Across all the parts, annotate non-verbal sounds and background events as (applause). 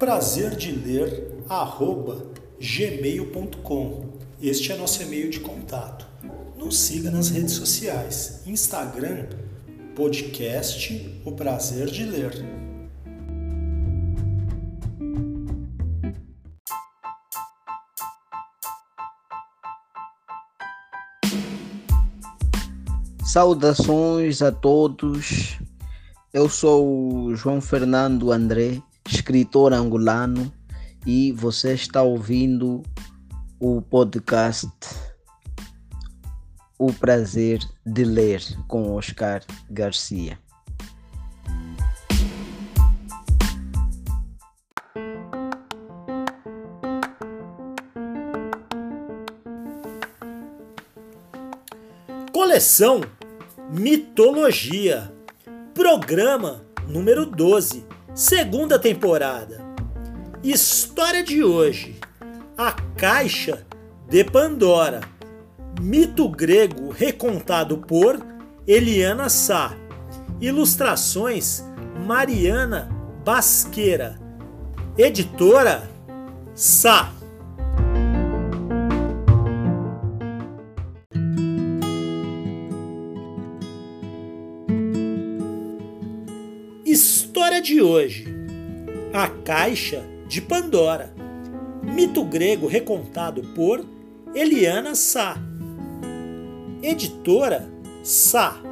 Prazer de ler arroba gmail.com. Este é nosso e-mail de contato. Nos siga nas redes sociais, Instagram, podcast O Prazer de Ler. Saudações a todos. Eu sou João Fernando André escritor angolano, e você está ouvindo o podcast O Prazer de Ler com Oscar Garcia. Coleção Mitologia, programa número 12 Segunda temporada. História de hoje: A Caixa de Pandora. Mito grego recontado por Eliana Sá. Ilustrações Mariana Basqueira. Editora Sá. História de hoje: A Caixa de Pandora. Mito grego recontado por Eliana Sá. Editora Sá.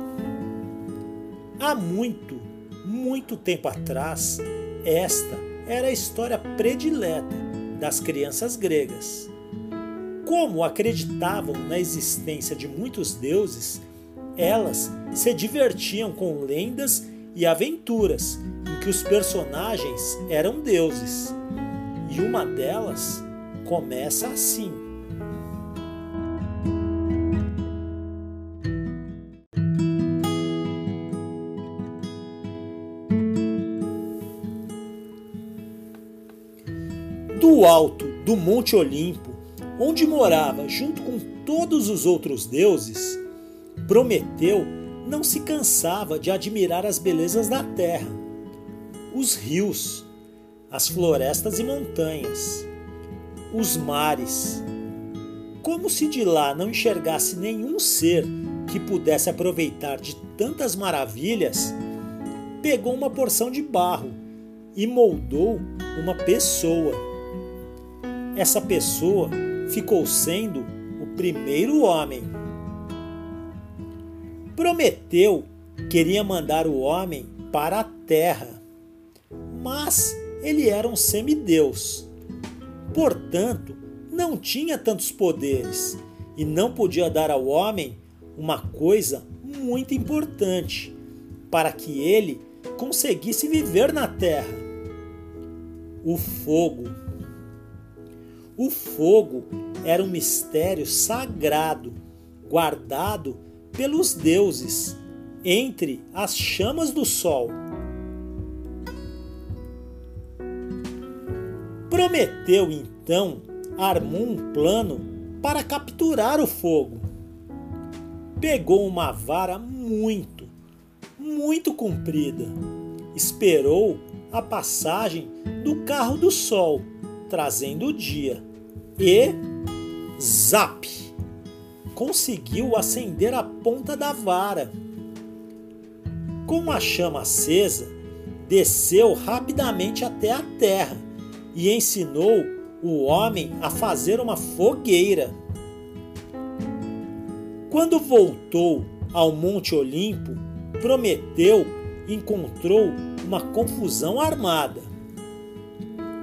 Há muito, muito tempo atrás, esta era a história predileta das crianças gregas. Como acreditavam na existência de muitos deuses, elas se divertiam com lendas e aventuras em que os personagens eram deuses. E uma delas começa assim. Do alto do Monte Olimpo, onde morava junto com todos os outros deuses, Prometeu não se cansava de admirar as belezas da terra, os rios, as florestas e montanhas, os mares. Como se de lá não enxergasse nenhum ser que pudesse aproveitar de tantas maravilhas, pegou uma porção de barro e moldou uma pessoa. Essa pessoa ficou sendo o primeiro homem Prometeu queria mandar o homem para a terra, mas ele era um semideus. Portanto, não tinha tantos poderes e não podia dar ao homem uma coisa muito importante para que ele conseguisse viver na terra: o fogo. O fogo era um mistério sagrado, guardado pelos deuses entre as chamas do sol. Prometeu então armou um plano para capturar o fogo. Pegou uma vara muito, muito comprida, esperou a passagem do carro do sol, trazendo o dia, e zap! conseguiu acender a ponta da vara. Com uma chama acesa, desceu rapidamente até a terra e ensinou o homem a fazer uma fogueira. Quando voltou ao Monte Olimpo, Prometeu encontrou uma confusão armada.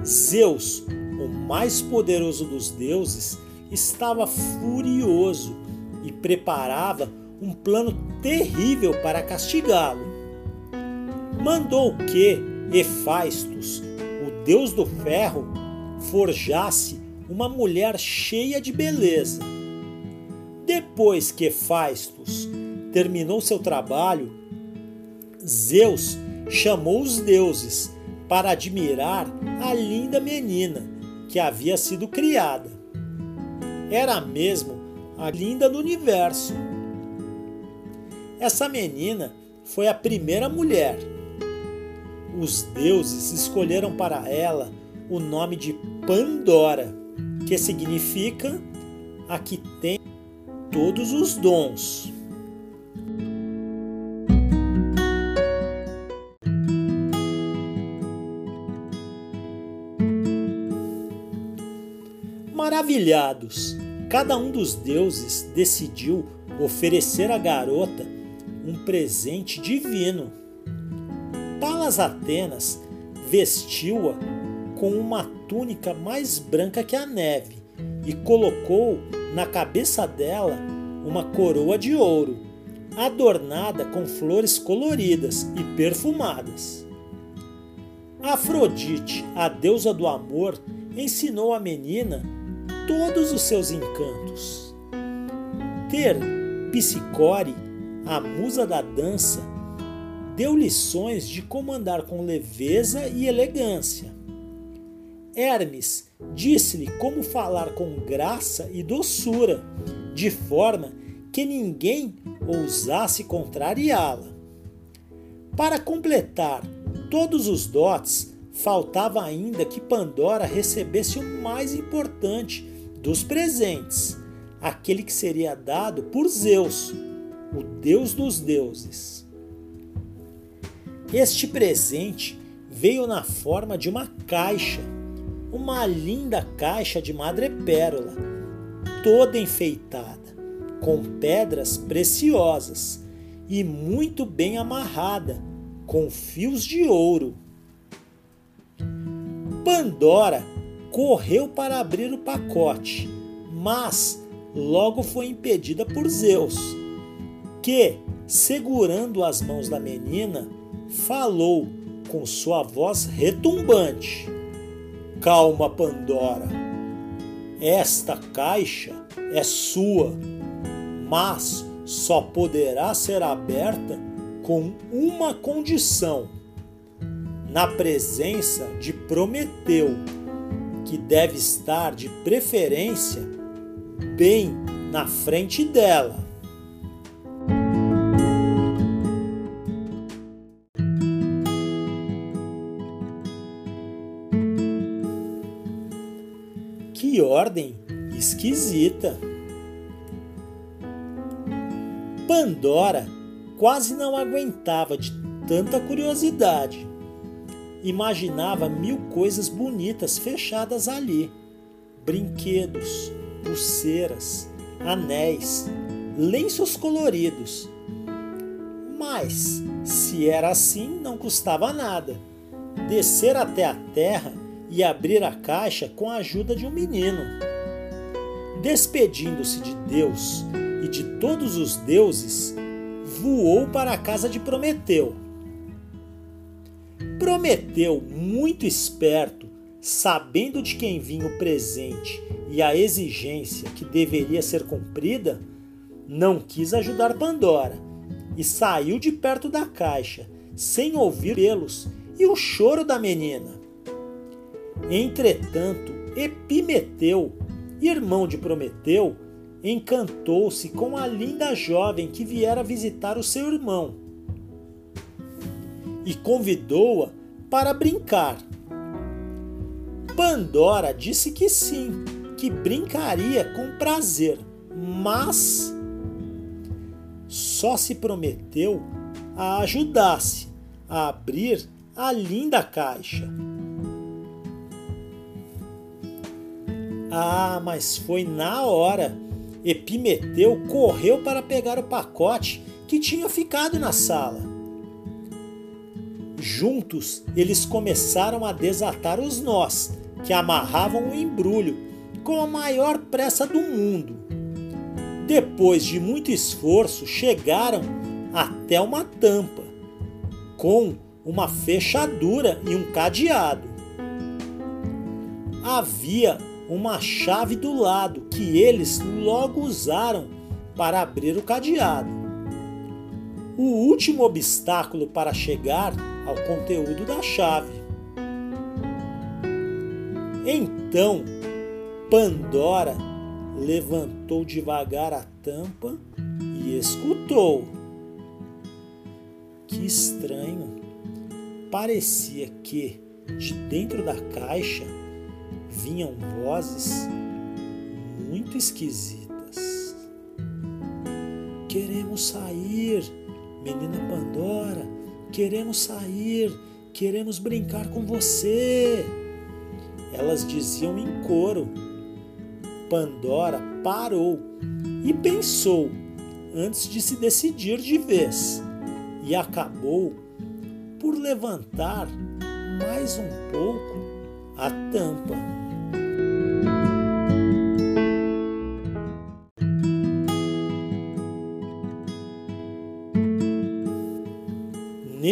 Zeus, o mais poderoso dos deuses, estava furioso e preparava um plano terrível para castigá-lo. Mandou que Hefaistos, o deus do ferro, forjasse uma mulher cheia de beleza. Depois que Hefaistos terminou seu trabalho, Zeus chamou os deuses para admirar a linda menina que havia sido criada. Era mesmo a linda do universo. Essa menina foi a primeira mulher. Os deuses escolheram para ela o nome de Pandora, que significa a que tem todos os dons. Maravilhados, cada um dos deuses decidiu oferecer à garota um presente divino. Palas Atenas vestiu-a com uma túnica mais branca que a neve e colocou na cabeça dela uma coroa de ouro, adornada com flores coloridas e perfumadas. Afrodite, a deusa do amor, ensinou a menina todos os seus encantos. Ter Psicore, a musa da dança, deu lições de comandar com leveza e elegância. Hermes disse-lhe como falar com graça e doçura, de forma que ninguém ousasse contrariá-la. Para completar todos os dotes, faltava ainda que Pandora recebesse o mais importante dos presentes, aquele que seria dado por Zeus, o deus dos deuses. Este presente veio na forma de uma caixa uma linda caixa de madrepérola, toda enfeitada, com pedras preciosas e muito bem amarrada, com fios de ouro. Pandora correu para abrir o pacote, mas logo foi impedida por Zeus, que, segurando as mãos da menina, falou com sua voz retumbante. Calma, Pandora. Esta caixa é sua, mas só poderá ser aberta com uma condição: na presença de Prometeu, que deve estar de preferência bem na frente dela. Que ordem esquisita! Pandora quase não aguentava de tanta curiosidade. Imaginava mil coisas bonitas fechadas ali: brinquedos, pulseiras, anéis, lenços coloridos. Mas, se era assim, não custava nada. Descer até a terra e abrir a caixa com a ajuda de um menino. Despedindo-se de Deus e de todos os deuses, voou para a casa de Prometeu. Prometeu, muito esperto, sabendo de quem vinha o presente e a exigência que deveria ser cumprida, não quis ajudar Pandora e saiu de perto da caixa, sem ouvir pelos e o choro da menina. Entretanto, Epimeteu, irmão de Prometeu, encantou-se com a linda jovem que viera visitar o seu irmão e convidou-a para brincar. Pandora disse que sim, que brincaria com prazer, mas só se Prometeu a ajudasse a abrir a linda caixa. Ah, mas foi na hora. Epimeteu correu para pegar o pacote que tinha ficado na sala. Juntos, eles começaram a desatar os nós que amarravam o embrulho com a maior pressa do mundo. Depois de muito esforço, chegaram até uma tampa com uma fechadura e um cadeado. Havia uma chave do lado que eles logo usaram para abrir o cadeado. O último obstáculo para chegar ao conteúdo da chave. Então, Pandora levantou devagar a tampa e escutou. Que estranho! Parecia que, de dentro da caixa, vinham vozes muito esquisitas. Queremos sair, menina Pandora, queremos sair, queremos brincar com você. Elas diziam em coro. Pandora parou e pensou antes de se decidir de vez e acabou por levantar mais um pouco a tampa.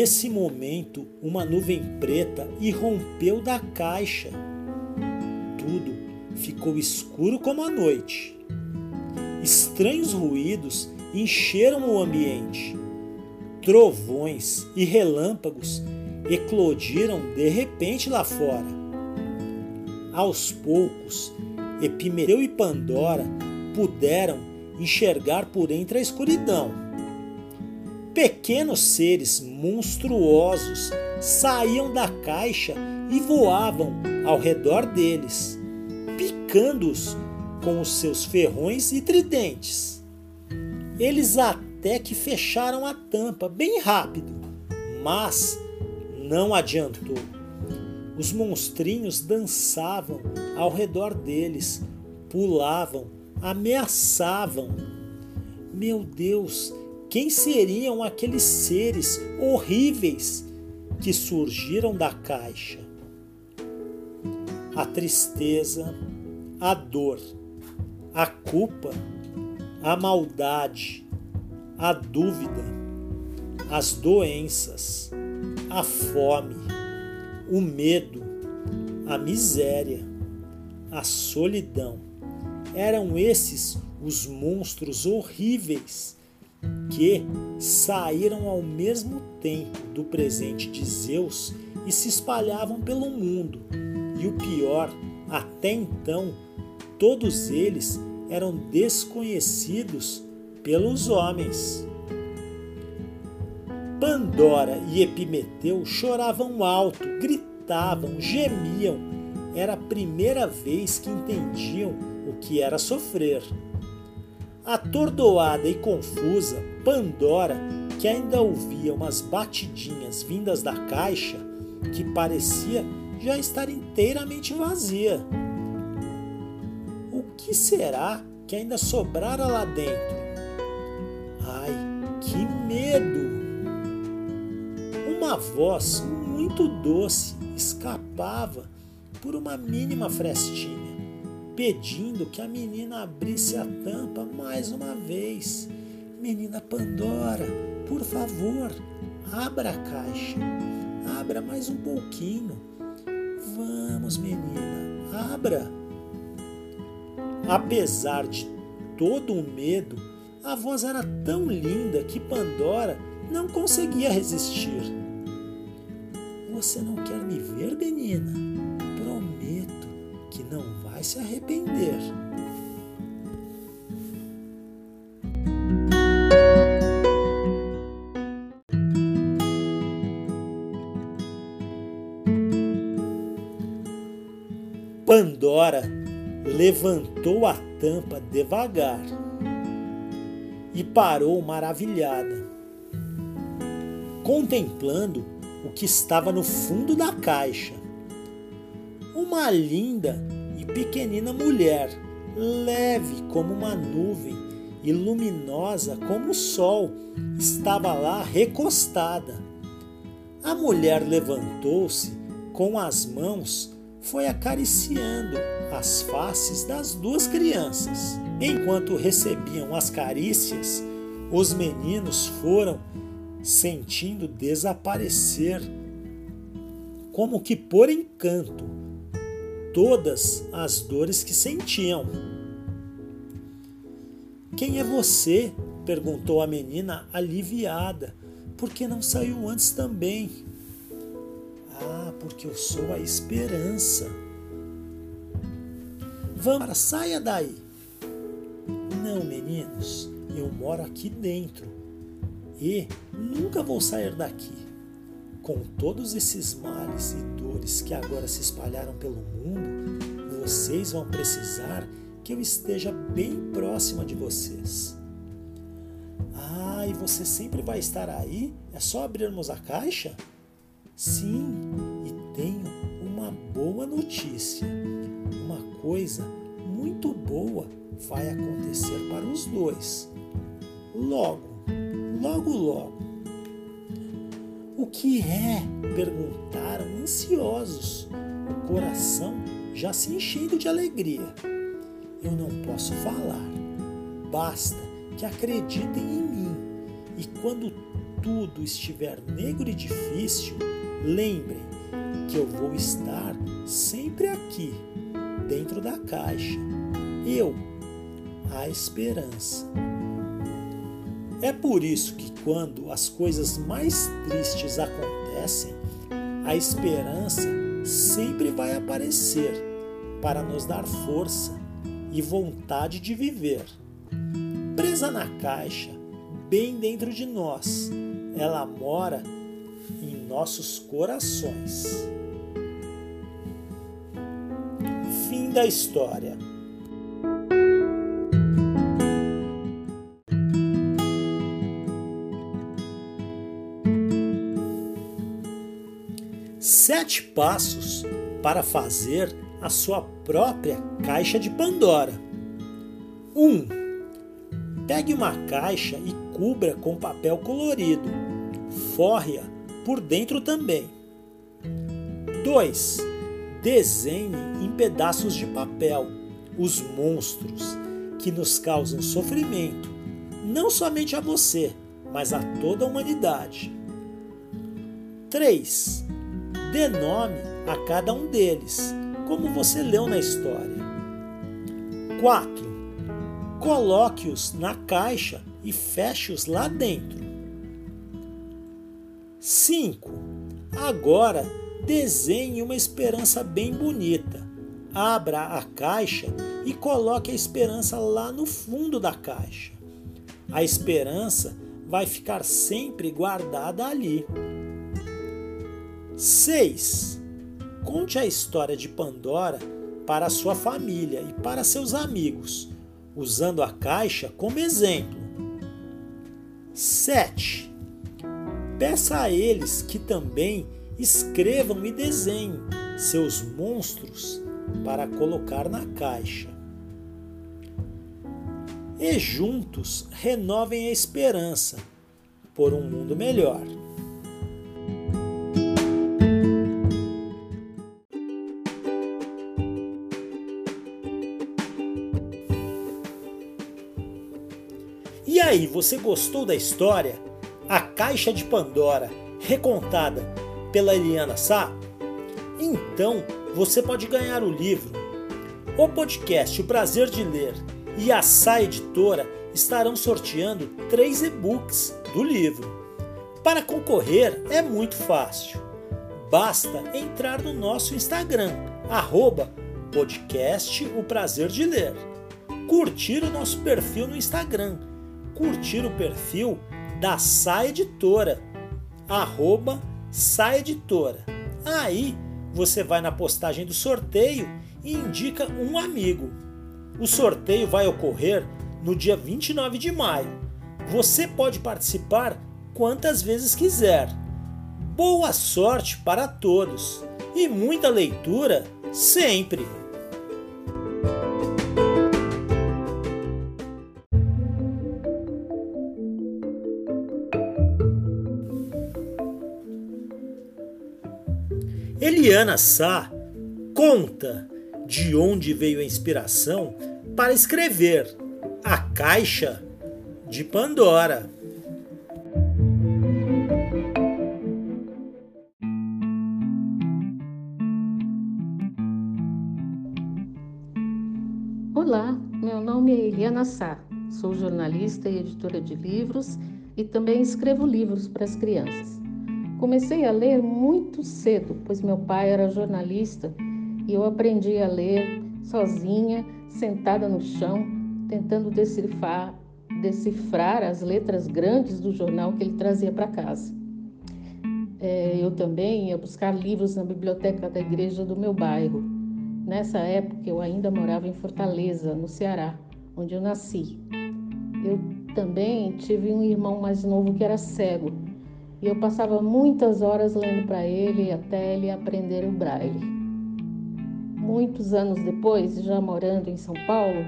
Nesse momento, uma nuvem preta irrompeu da caixa. Tudo ficou escuro como a noite. Estranhos ruídos encheram o ambiente. Trovões e relâmpagos eclodiram de repente lá fora. Aos poucos, Epimeteu e Pandora puderam enxergar por entre a escuridão. Pequenos seres monstruosos saíam da caixa e voavam ao redor deles, picando-os com os seus ferrões e tridentes. Eles até que fecharam a tampa bem rápido, mas não adiantou. Os monstrinhos dançavam ao redor deles, pulavam, ameaçavam. Meu Deus, quem seriam aqueles seres horríveis que surgiram da caixa? A tristeza, a dor, a culpa, a maldade, a dúvida, as doenças, a fome, o medo, a miséria, a solidão. Eram esses os monstros horríveis que saíram ao mesmo tempo do presente de Zeus e se espalhavam pelo mundo. E o pior, até então, todos eles eram desconhecidos pelos homens. Pandora e Epimeteu choravam alto, gritavam, gemiam. Era a primeira vez que entendiam o que era sofrer. Atordoada e confusa, Pandora, que ainda ouvia umas batidinhas vindas da caixa, que parecia já estar inteiramente vazia. O que será que ainda sobrara lá dentro? Ai, que medo! Uma voz muito doce escapava por uma mínima frestinha, pedindo que a menina abrisse a tampa mais uma vez. Menina Pandora, por favor, abra a caixa. Abra mais um pouquinho. Vamos, menina, abra. Apesar de todo o medo, a voz era tão linda que Pandora não conseguia resistir. Você não quer me ver, menina? Se arrepender. Pandora levantou a tampa devagar e parou maravilhada. contemplando o que estava no fundo da caixa. Uma linda pequenina mulher, leve como uma nuvem e luminosa como o sol, estava lá recostada. A mulher levantou-se com as mãos, foi acariciando as faces das duas crianças. Enquanto recebiam as carícias, os meninos foram sentindo desaparecer, como que por encanto, todas as dores que sentiam. Quem é você? perguntou a menina aliviada. Por que não saiu antes também? Ah, porque eu sou a esperança. Vamos, saia daí. Não, meninos, eu moro aqui dentro e nunca vou sair daqui. Com todos esses males e dores que agora se espalharam pelo mundo, vocês vão precisar que eu esteja bem próxima de vocês. Ah, e você sempre vai estar aí? É só abrirmos a caixa? Sim, e tenho uma boa notícia. Uma coisa muito boa vai acontecer para os dois. Logo, logo, logo. O que é? perguntaram ansiosos, o coração já se enchendo de alegria. Eu não posso falar, basta que acreditem em mim. E quando tudo estiver negro e difícil, lembrem que eu vou estar sempre aqui, dentro da caixa. Eu, a esperança. É por isso que, quando as coisas mais tristes acontecem, a esperança sempre vai aparecer para nos dar força e vontade de viver. Presa na caixa, bem dentro de nós, ela mora em nossos corações. Fim da história. Sete passos para fazer a sua própria caixa de Pandora. 1. Um, pegue uma caixa e cubra com papel colorido. Forre-a por dentro também. 2. Desenhe em pedaços de papel os monstros que nos causam sofrimento, não somente a você, mas a toda a humanidade. 3 Dê nome a cada um deles, como você leu na história. 4. Coloque-os na caixa e feche-os lá dentro. 5. Agora desenhe uma esperança bem bonita. Abra a caixa e coloque a esperança lá no fundo da caixa. A esperança vai ficar sempre guardada ali. 6. Conte a história de Pandora para sua família e para seus amigos, usando a caixa como exemplo. 7. Peça a eles que também escrevam e desenhem seus monstros para colocar na caixa. E juntos renovem a esperança por um mundo melhor. Aí, você gostou da história? A Caixa de Pandora, recontada pela Eliana Sá? Então, você pode ganhar o livro. O podcast O Prazer de Ler e a Sá Editora estarão sorteando três e-books do livro. Para concorrer é muito fácil. Basta entrar no nosso Instagram, arroba podcast O Prazer de Ler. Curtir o nosso perfil no Instagram curtir o perfil da Sa Editora, arroba Editora. Aí você vai na postagem do sorteio e indica um amigo. O sorteio vai ocorrer no dia 29 de maio. Você pode participar quantas vezes quiser. Boa sorte para todos e muita leitura sempre! Eliana Sá conta de onde veio a inspiração para escrever A Caixa de Pandora. Olá, meu nome é Eliana Sá, sou jornalista e editora de livros e também escrevo livros para as crianças. Comecei a ler muito cedo, pois meu pai era jornalista e eu aprendi a ler sozinha, sentada no chão, tentando decifrar, decifrar as letras grandes do jornal que ele trazia para casa. É, eu também ia buscar livros na biblioteca da igreja do meu bairro. Nessa época eu ainda morava em Fortaleza, no Ceará, onde eu nasci. Eu também tive um irmão mais novo que era cego e eu passava muitas horas lendo para ele até ele aprender o braille. Muitos anos depois, já morando em São Paulo,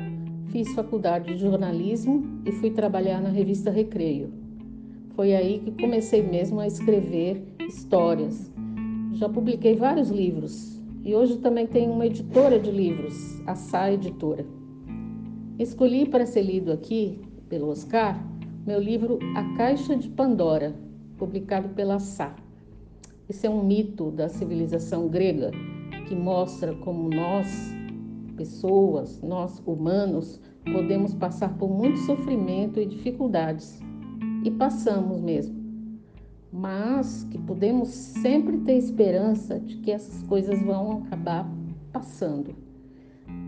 fiz faculdade de jornalismo e fui trabalhar na revista Recreio. Foi aí que comecei mesmo a escrever histórias. Já publiquei vários livros e hoje também tenho uma editora de livros, a Sá Editora. Escolhi para ser lido aqui, pelo Oscar, meu livro A Caixa de Pandora, publicado pela Sá. Esse é um mito da civilização grega que mostra como nós, pessoas, nós humanos, podemos passar por muito sofrimento e dificuldades. E passamos mesmo. Mas que podemos sempre ter esperança de que essas coisas vão acabar passando.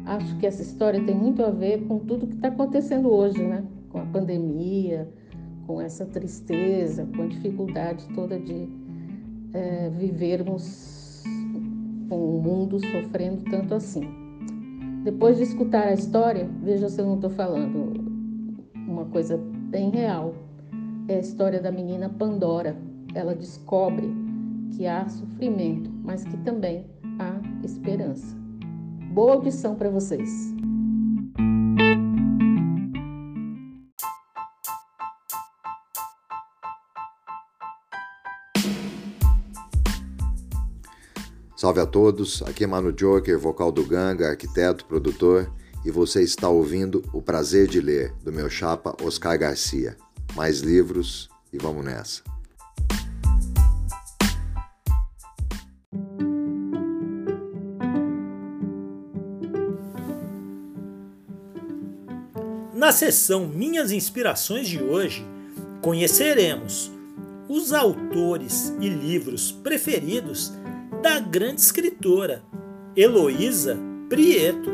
Acho que essa história tem muito a ver com tudo que está acontecendo hoje, né? Com a pandemia, com essa tristeza, com a dificuldade toda de é, vivermos com o mundo sofrendo tanto assim. Depois de escutar a história, veja se eu não estou falando uma coisa bem real. É a história da menina Pandora. Ela descobre que há sofrimento, mas que também há esperança. Boa audição para vocês! Salve a todos, aqui é Mano Joker, vocal do Ganga, arquiteto, produtor, e você está ouvindo O Prazer de Ler, do meu chapa Oscar Garcia. Mais livros e vamos nessa. Na sessão Minhas Inspirações de hoje, conheceremos os autores e livros preferidos da grande escritora Heloísa Prieto.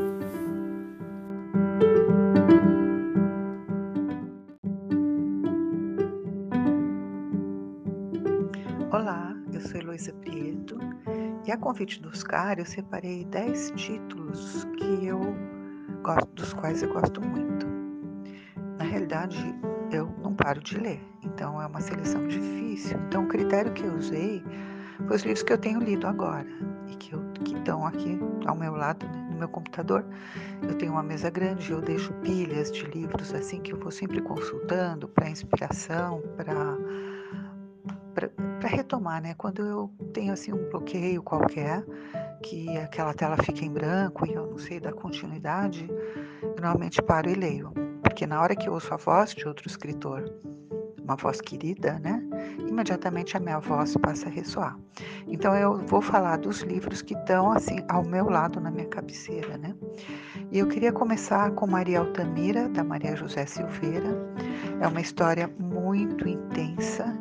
Olá, eu sou Heloísa Prieto e a convite do Oscar eu separei 10 títulos que eu gosto, dos quais eu gosto muito. Na realidade, eu não paro de ler, então é uma seleção difícil. Então o critério que eu usei foi os livros que eu tenho lido agora e que, eu, que estão aqui ao meu lado, né, no meu computador. Eu tenho uma mesa grande, eu deixo pilhas de livros assim que eu vou sempre consultando para inspiração, para para retomar, né? Quando eu tenho assim um bloqueio qualquer, que aquela tela fica em branco e eu não sei da continuidade, eu normalmente paro e leio, porque na hora que eu ouço a voz de outro escritor uma voz querida, né? Imediatamente a minha voz passa a ressoar. Então eu vou falar dos livros que estão assim ao meu lado na minha cabeceira, né? E eu queria começar com Maria Altamira, da Maria José Silveira. É uma história muito intensa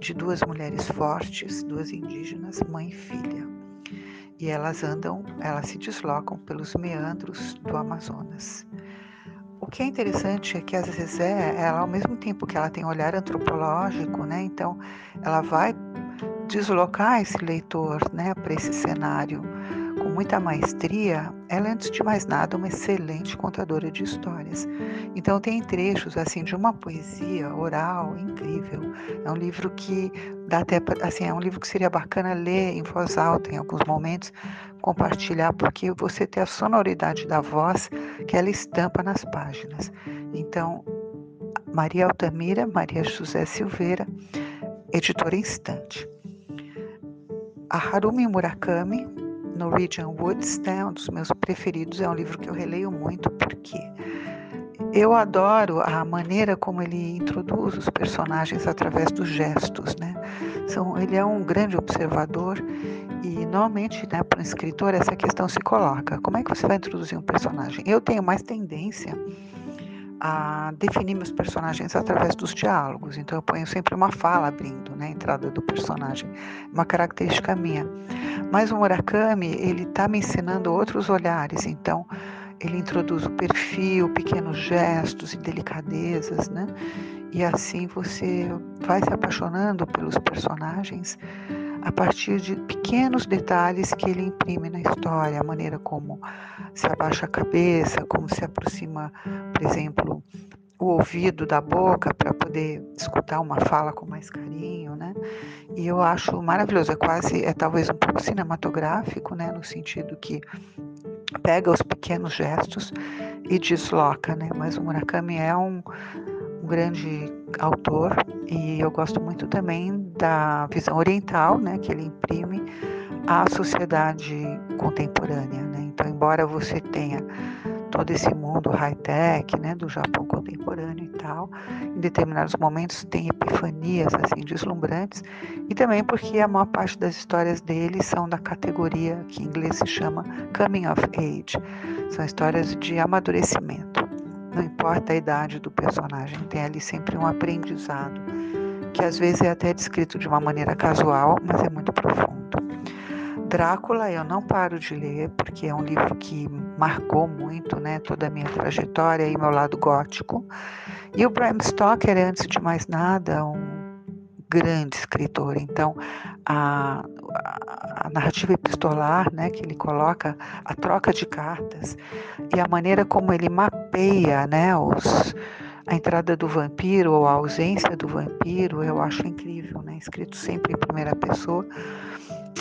de duas mulheres fortes, duas indígenas, mãe e filha. E elas andam, elas se deslocam pelos meandros do Amazonas. O que é interessante é que às vezes é, ela ao mesmo tempo que ela tem um olhar antropológico, né? Então ela vai deslocar esse leitor, né, para esse cenário muita maestria, ela é, antes de mais nada, uma excelente contadora de histórias. Então, tem trechos assim de uma poesia oral incrível. É um livro que dá até assim, é um livro que seria bacana ler em voz alta em alguns momentos, compartilhar, porque você tem a sonoridade da voz que ela estampa nas páginas. Então, Maria Altamira, Maria José Silveira, editora Instante. A Harumi Murakami, Norwegian Woods, né, um dos meus preferidos, é um livro que eu releio muito porque eu adoro a maneira como ele introduz os personagens através dos gestos, né? São, ele é um grande observador e normalmente, né, para um escritor essa questão se coloca: como é que você vai introduzir um personagem? Eu tenho mais tendência a definir meus personagens através dos diálogos. Então eu ponho sempre uma fala abrindo, né, a entrada do personagem, uma característica minha. Mas o Murakami ele está me ensinando outros olhares. Então ele introduz o perfil, pequenos gestos e delicadezas, né? E assim você vai se apaixonando pelos personagens a partir de pequenos detalhes que ele imprime na história, a maneira como se abaixa a cabeça, como se aproxima, por exemplo, o ouvido da boca para poder escutar uma fala com mais carinho, né? E eu acho maravilhoso, é quase, é talvez um pouco cinematográfico, né, no sentido que pega os pequenos gestos e desloca, né? Mas o Murakami é um, um grande autor e eu gosto muito também da visão oriental, né, que ele imprime à sociedade contemporânea, né? Então, embora você tenha todo esse mundo high-tech, né, do Japão contemporâneo e tal, em determinados momentos tem epifanias assim deslumbrantes e também porque a maior parte das histórias dele são da categoria que em inglês se chama coming of age, são histórias de amadurecimento. Não importa a idade do personagem, tem ali sempre um aprendizado que às vezes é até descrito de uma maneira casual, mas é muito profundo. Drácula eu não paro de ler, porque é um livro que marcou muito né, toda a minha trajetória e meu lado gótico. E o Bram Stoker, antes de mais nada, um grande escritor. Então, a, a, a, narrativa epistolar né, que ele coloca, a troca de cartas e a maneira como ele mapeia né, os, a entrada do vampiro ou a ausência do vampiro, eu acho incrível, né, escrito sempre em primeira pessoa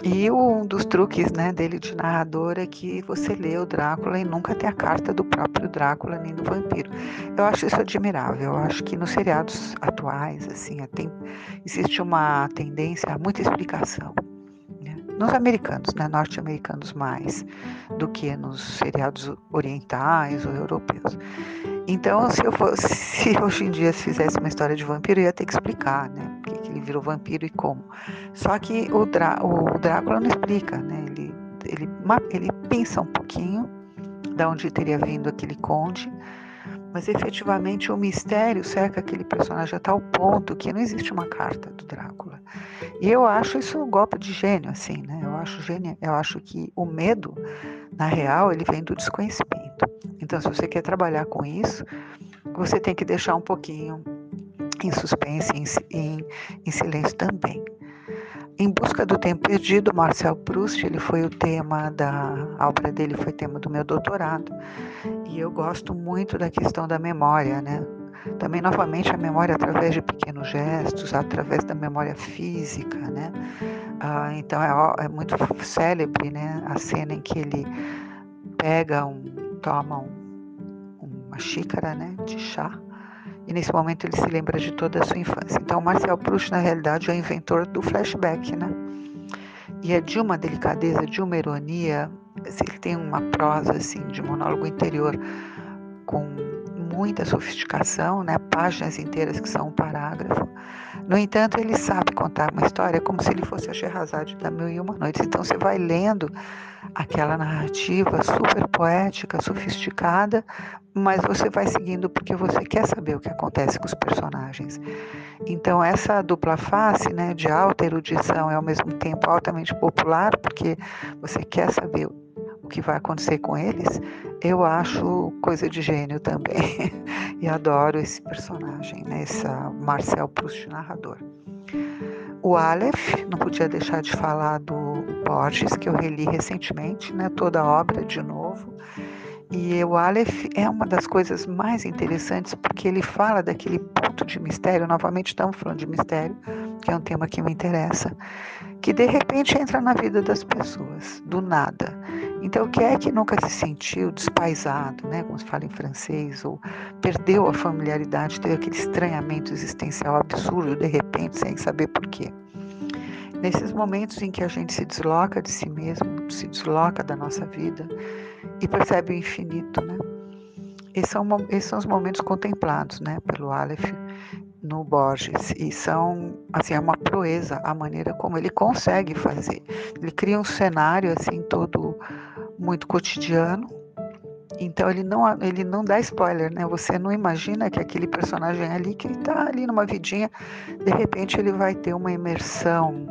e um dos truques né, dele de narrador é que você lê o Drácula e nunca tem a carta do próprio Drácula nem do vampiro. Eu acho isso admirável. Eu acho que nos seriados atuais, assim, tem, existe uma tendência a muita explicação. Nos americanos, né, norte-americanos mais do que nos seriados orientais ou europeus. Então, se eu fosse, (laughs) se hoje em dia se fizesse uma história de vampiro, eu ia ter que explicar, né? Porque que ele virou vampiro e como. Só que o, Drá, o Drácula não explica, né? Ele, ele, ele pensa um pouquinho da onde teria vindo aquele conde, mas efetivamente o mistério cerca aquele personagem a tal ponto que não existe uma carta do Drácula. E eu acho isso um golpe de gênio, assim, né? Eu acho gênio, eu acho que o medo, na real, ele vem do desconhecimento. Então, se você quer trabalhar com isso, você tem que deixar um pouquinho em suspense, em, em, em silêncio também. Em Busca do Tempo Perdido, Marcel Proust, ele foi o tema da a obra dele foi tema do meu doutorado. E eu gosto muito da questão da memória, né? Também novamente a memória através de pequenos gestos, através da memória física, né? Ah, então é, é, muito célebre, né? A cena em que ele pega um, toma um, uma xícara, né? De chá e nesse momento ele se lembra de toda a sua infância. Então, Marcel Proust, na realidade, é o inventor do flashback, né? E é de uma delicadeza, de uma ironia. Ele tem uma prosa, assim, de monólogo interior com muita sofisticação, né? Páginas inteiras que são um parágrafo. No entanto, ele sabe contar uma história como se ele fosse a Sherazade da Mil e Uma Noites. Então, você vai lendo aquela narrativa super poética, sofisticada, mas você vai seguindo porque você quer saber o que acontece com os personagens. Então essa dupla face, né, de alta erudição e ao mesmo tempo altamente popular, porque você quer saber o que vai acontecer com eles, eu acho coisa de gênio também. (laughs) e adoro esse personagem, né, esse Marcel Proust narrador. O Aleph, não podia deixar de falar do Borges, que eu reli recentemente, né, toda a obra de novo. E o Aleph é uma das coisas mais interessantes porque ele fala daquele ponto de mistério, novamente estamos falando de mistério, que é um tema que me interessa, que de repente entra na vida das pessoas, do nada. Então, quem é que nunca se sentiu despaisado, né, como se fala em francês, ou perdeu a familiaridade, teve aquele estranhamento existencial absurdo de repente, sem saber por quê? Nesses momentos em que a gente se desloca de si mesmo, se desloca da nossa vida e percebe o infinito, né? Esses são, esses são os momentos contemplados, né, pelo Aleph no Borges e são assim é uma proeza a maneira como ele consegue fazer. Ele cria um cenário assim todo muito cotidiano. Então ele não, ele não dá spoiler, né? Você não imagina que aquele personagem ali que está ali numa vidinha, de repente ele vai ter uma imersão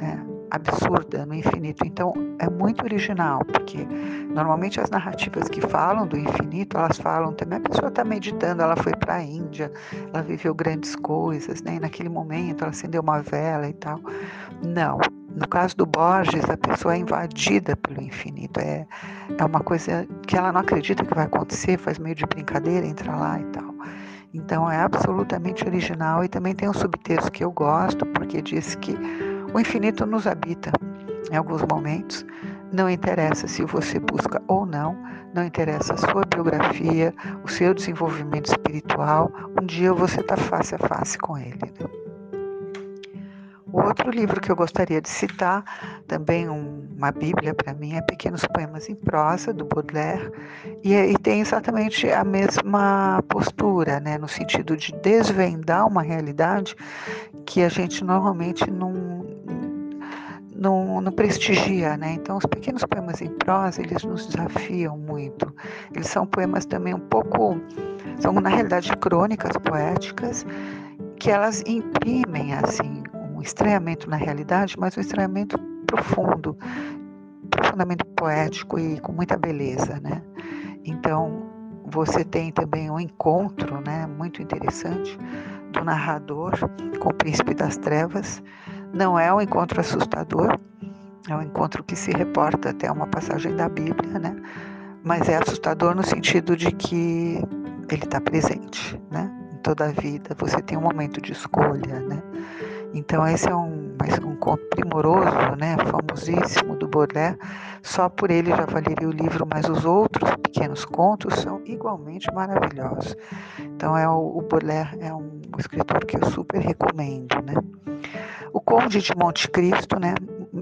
né, absurda no infinito. Então é muito original, porque normalmente as narrativas que falam do infinito, elas falam também a pessoa está meditando, ela foi para a Índia, ela viveu grandes coisas, né? E naquele momento ela acendeu uma vela e tal. Não, no caso do Borges, a pessoa é invadida pelo infinito. É, é uma coisa que ela não acredita que vai acontecer, faz meio de brincadeira, entra lá e tal. Então é absolutamente original e também tem um subtexto que eu gosto, porque diz que o infinito nos habita em alguns momentos. Não interessa se você busca ou não, não interessa a sua biografia, o seu desenvolvimento espiritual, um dia você está face a face com ele. Né? Outro livro que eu gostaria de citar, também um, uma bíblia para mim, é Pequenos Poemas em Prosa, do Baudelaire, e, e, tem exatamente a mesma postura, né, no sentido de desvendar uma realidade que a gente normalmente não, não, não, prestigia, né? Então, os pequenos poemas em prosa, eles nos desafiam muito. Eles são poemas também um pouco, são na realidade crônicas poéticas, que elas imprimem, assim, estranhamento na realidade, mas um estranhamento profundo, profundamente poético e com muita beleza, né? Então, você tem também um encontro, né, muito interessante do narrador com o príncipe das trevas. Não é um encontro assustador, é um encontro que se reporta até uma passagem da Bíblia, né? Mas é assustador no sentido de que ele está presente, né? Em toda a vida você tem um momento de escolha, né? Então esse é um, um conto primoroso, né, famosíssimo do Baudelaire. Só por ele já valeria o livro, mas os outros pequenos contos são igualmente maravilhosos. Então é o, o Baudelaire é um escritor que eu super recomendo, né. O Conde de Monte Cristo, né,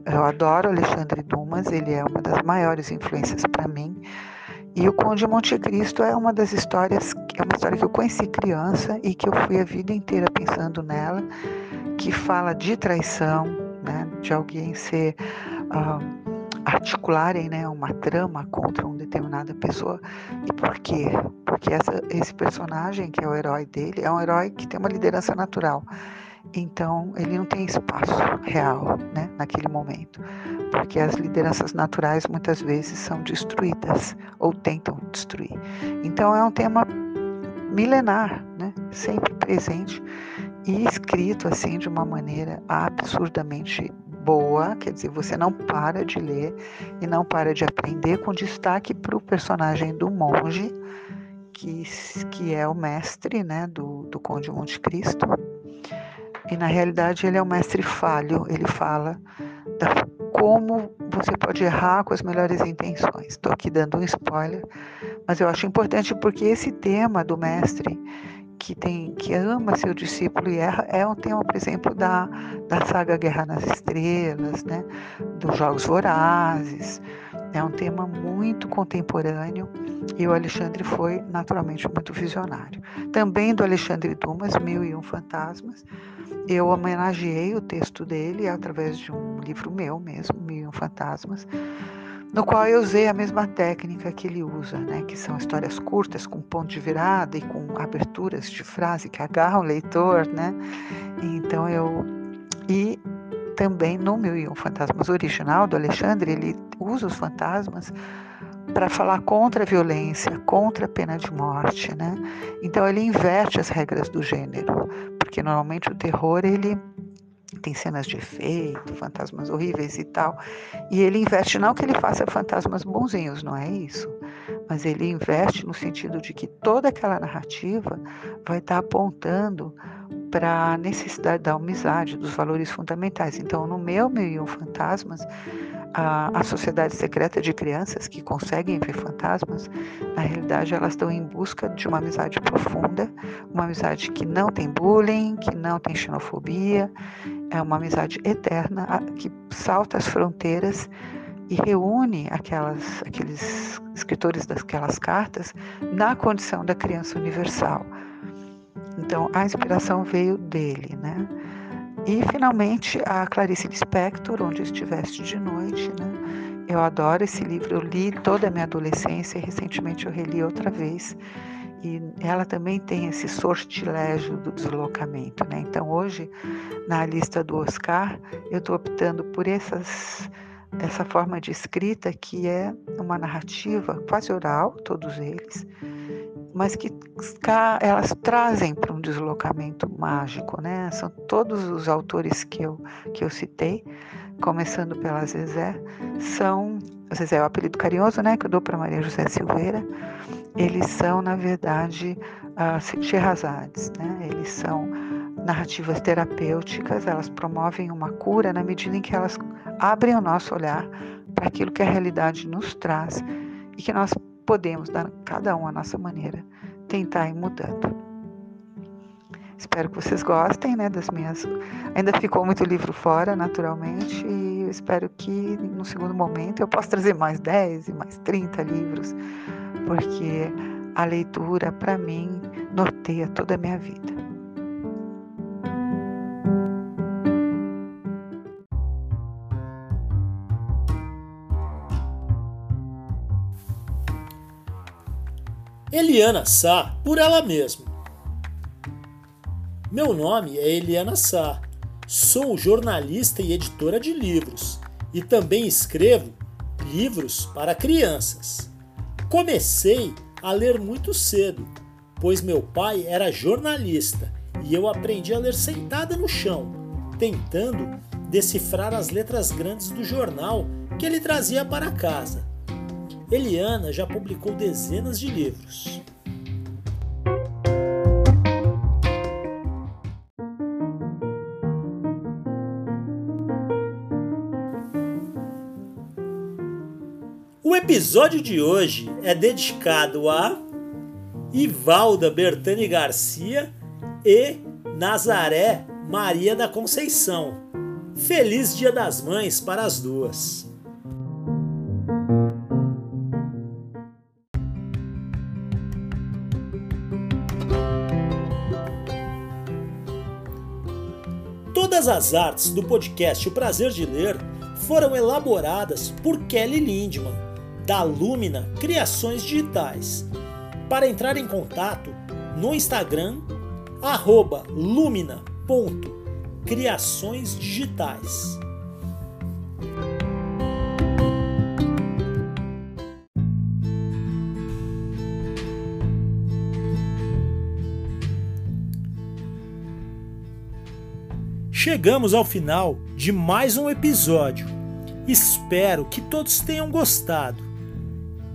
eu adoro Alexandre Dumas, ele é uma das maiores influências para mim. E o Conde de Monte Cristo é uma das histórias, é uma história que eu conheci criança e que eu fui a vida inteira pensando nela que fala de traição, né, de alguém ser uh, articularem né, uma trama contra uma determinada pessoa. E por quê? Porque essa, esse personagem, que é o herói dele, é um herói que tem uma liderança natural. Então, ele não tem espaço real né, naquele momento, porque as lideranças naturais muitas vezes são destruídas ou tentam destruir. Então, é um tema milenar, né, sempre presente e escrito assim de uma maneira absurdamente boa, quer dizer, você não para de ler e não para de aprender, com destaque para o personagem do monge, que, que é o mestre né, do, do Conde Monte Cristo. E na realidade ele é um mestre falho, ele fala da, como você pode errar com as melhores intenções. Estou aqui dando um spoiler, mas eu acho importante porque esse tema do mestre que tem que ama seu discípulo e erra é um tema, por exemplo, da, da saga Guerra nas Estrelas, né? dos Jogos Vorazes. É um tema muito contemporâneo e o Alexandre foi naturalmente muito visionário. Também do Alexandre Dumas, Mil e Um Fantasmas. Eu homenageei o texto dele através de um livro meu mesmo, Mil e Um Fantasmas no qual eu usei a mesma técnica que ele usa, né, que são histórias curtas com ponto de virada e com aberturas de frase que agarram o leitor, né? Então eu e também no Mil e Um Fantasmas original do Alexandre, ele usa os fantasmas para falar contra a violência, contra a pena de morte, né? Então ele inverte as regras do gênero, porque normalmente o terror ele tem cenas de efeito, fantasmas horríveis e tal. E ele investe, não que ele faça fantasmas bonzinhos, não é isso. Mas ele investe no sentido de que toda aquela narrativa vai estar apontando para a necessidade da amizade, dos valores fundamentais. Então, no meu Um Fantasmas, a, a sociedade secreta de crianças que conseguem ver fantasmas, na realidade elas estão em busca de uma amizade profunda, uma amizade que não tem bullying, que não tem xenofobia, é uma amizade eterna que salta as fronteiras e reúne aquelas, aqueles escritores daquelas cartas na condição da criança universal. Então a inspiração veio dele, né? E finalmente a Clarice Lispector, Onde Estiveste de Noite. Né? Eu adoro esse livro, eu li toda a minha adolescência e recentemente eu reli outra vez. E ela também tem esse sortilégio do deslocamento. Né? Então hoje, na lista do Oscar, eu estou optando por essas, essa forma de escrita que é uma narrativa quase oral, todos eles, mas que elas trazem para um deslocamento mágico, né? São todos os autores que eu, que eu citei, começando pela Zezé, são Zezé é o apelido carinhoso, né? Que eu dou para Maria José Silveira. Eles são, na verdade, uh, Sherazades, né? Eles são narrativas terapêuticas, elas promovem uma cura na medida em que elas abrem o nosso olhar para aquilo que a realidade nos traz e que nós podemos, cada um a nossa maneira, tentar ir mudando. Espero que vocês gostem né, das minhas. Ainda ficou muito livro fora, naturalmente, e eu espero que no segundo momento eu possa trazer mais 10 e mais 30 livros, porque a leitura, para mim, norteia toda a minha vida. Eliana Sá por ela mesma. Meu nome é Eliana Sá. Sou jornalista e editora de livros e também escrevo livros para crianças. Comecei a ler muito cedo, pois meu pai era jornalista e eu aprendi a ler sentada no chão, tentando decifrar as letras grandes do jornal que ele trazia para casa. Eliana já publicou dezenas de livros. Episódio de hoje é dedicado a Ivalda Bertani Garcia e Nazaré Maria da Conceição. Feliz Dia das Mães para as duas. Todas as artes do podcast O Prazer de Ler foram elaboradas por Kelly Lindman, da Lumina Criações Digitais. Para entrar em contato, no Instagram, arroba lumina.criaçõesdigitais. Chegamos ao final de mais um episódio. Espero que todos tenham gostado.